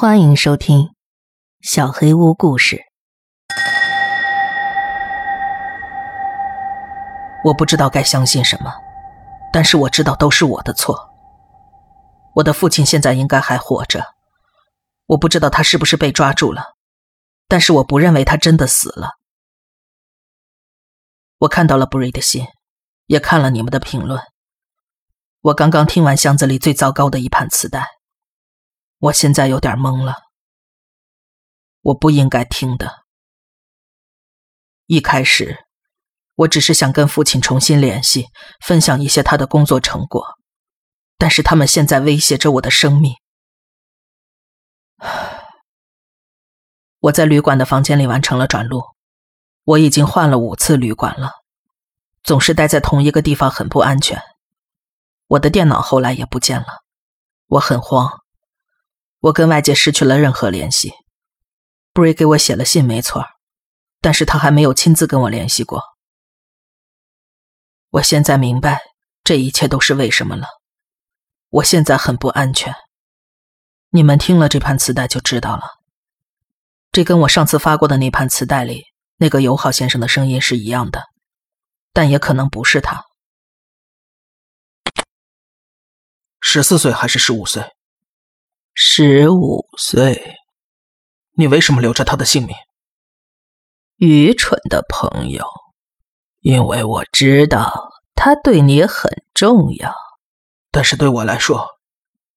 欢迎收听《小黑屋故事》。我不知道该相信什么，但是我知道都是我的错。我的父亲现在应该还活着，我不知道他是不是被抓住了，但是我不认为他真的死了。我看到了布瑞的信，也看了你们的评论。我刚刚听完箱子里最糟糕的一盘磁带。我现在有点懵了，我不应该听的。一开始，我只是想跟父亲重新联系，分享一些他的工作成果，但是他们现在威胁着我的生命。我在旅馆的房间里完成了转录，我已经换了五次旅馆了，总是待在同一个地方很不安全。我的电脑后来也不见了，我很慌。我跟外界失去了任何联系。布瑞给我写了信，没错，但是他还没有亲自跟我联系过。我现在明白这一切都是为什么了。我现在很不安全。你们听了这盘磁带就知道了。这跟我上次发过的那盘磁带里那个友好先生的声音是一样的，但也可能不是他。十四岁还是十五岁？十五岁，你为什么留着他的姓名？愚蠢的朋友，因为我知道他对你很重要。但是对我来说，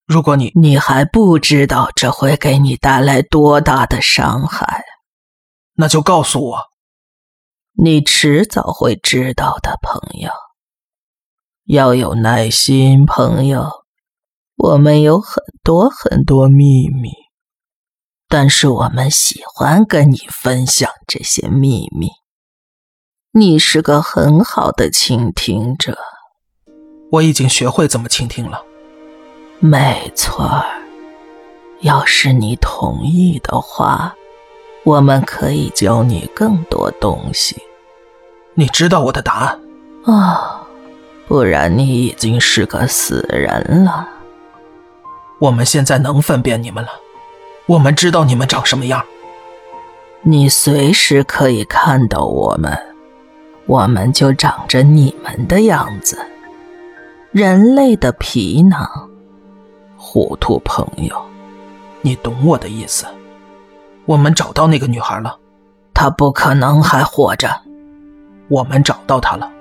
如果你……你还不知道这会给你带来多大的伤害，那就告诉我。你迟早会知道的，朋友。要有耐心，朋友。我们有很多很多秘密，但是我们喜欢跟你分享这些秘密。你是个很好的倾听者，我已经学会怎么倾听了。没错要是你同意的话，我们可以教你更多东西。你知道我的答案啊？不然你已经是个死人了。我们现在能分辨你们了，我们知道你们长什么样。你随时可以看到我们，我们就长着你们的样子，人类的皮囊。糊涂朋友，你懂我的意思。我们找到那个女孩了，她不可能还活着。我们找到她了，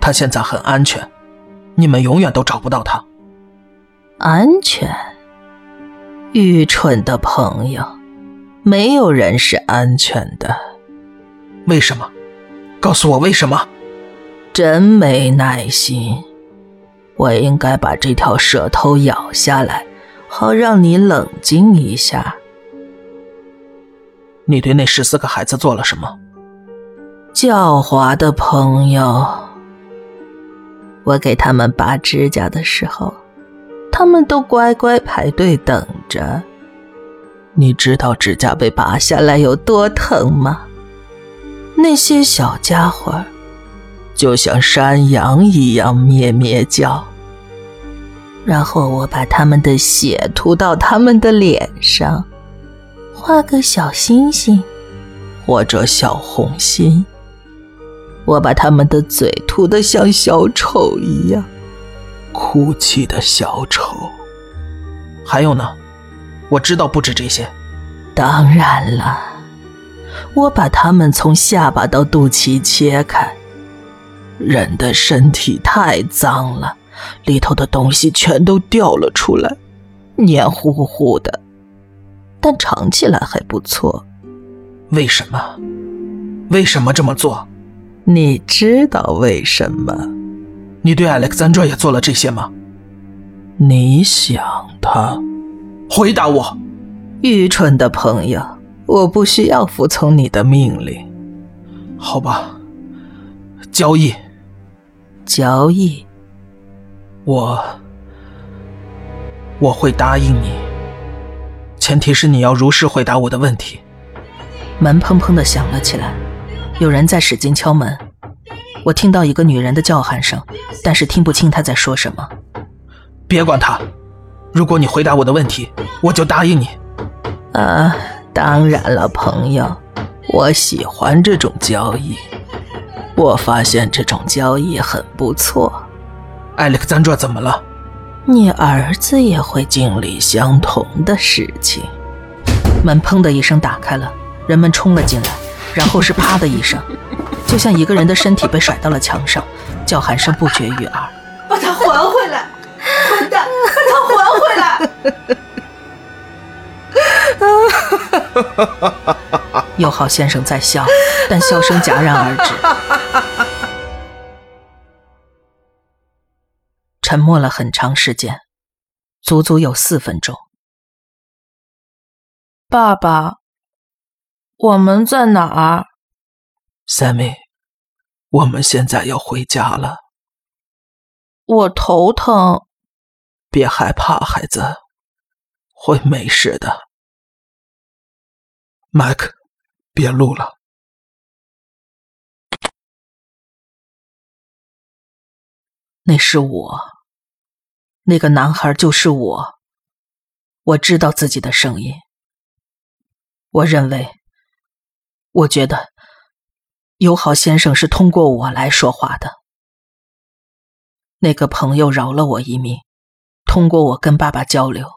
她现在很安全，你们永远都找不到她。安全。愚蠢的朋友，没有人是安全的。为什么？告诉我为什么？真没耐心。我应该把这条舌头咬下来，好让你冷静一下。你对那十四个孩子做了什么？狡猾的朋友，我给他们拔指甲的时候。他们都乖乖排队等着。你知道指甲被拔下来有多疼吗？那些小家伙就像山羊一样咩咩叫。然后我把他们的血涂到他们的脸上，画个小星星或者小红心。我把他们的嘴涂得像小丑一样。哭泣的小丑，还有呢？我知道不止这些。当然了，我把他们从下巴到肚脐切开。人的身体太脏了，里头的东西全都掉了出来，黏糊糊的，但尝起来还不错。为什么？为什么这么做？你知道为什么？你对 Alexandra 也做了这些吗？你想他？回答我！愚蠢的朋友，我不需要服从你的命令。好吧，交易。交易。我我会答应你，前提是你要如实回答我的问题。门砰砰的响了起来，有人在使劲敲门。我听到一个女人的叫喊声，但是听不清她在说什么。别管她，如果你回答我的问题，我就答应你。啊，当然了，朋友，我喜欢这种交易。我发现这种交易很不错。艾利克赞卓怎么了？你儿子也会经历相同的事情。门砰的一声打开了，人们冲了进来，然后是啪的一声，就像一个人的身体被甩到了墙上，叫喊声不绝于耳。把他还回来！混蛋，把他还回来！友好先生在笑，但笑声戛然而止。沉默了很长时间，足足有四分钟。爸爸，我们在哪儿？Sammy，我们现在要回家了。我头疼。别害怕，孩子，会没事的。麦克，别录了。那是我，那个男孩就是我。我知道自己的声音。我认为，我觉得，友好先生是通过我来说话的。那个朋友饶了我一命，通过我跟爸爸交流，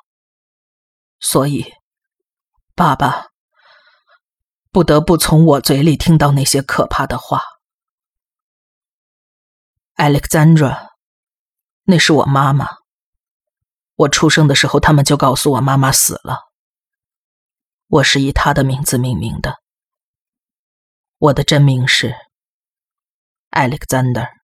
所以，爸爸。不得不从我嘴里听到那些可怕的话，Alexandra，那是我妈妈。我出生的时候，他们就告诉我妈妈死了。我是以她的名字命名的。我的真名是 Alexander。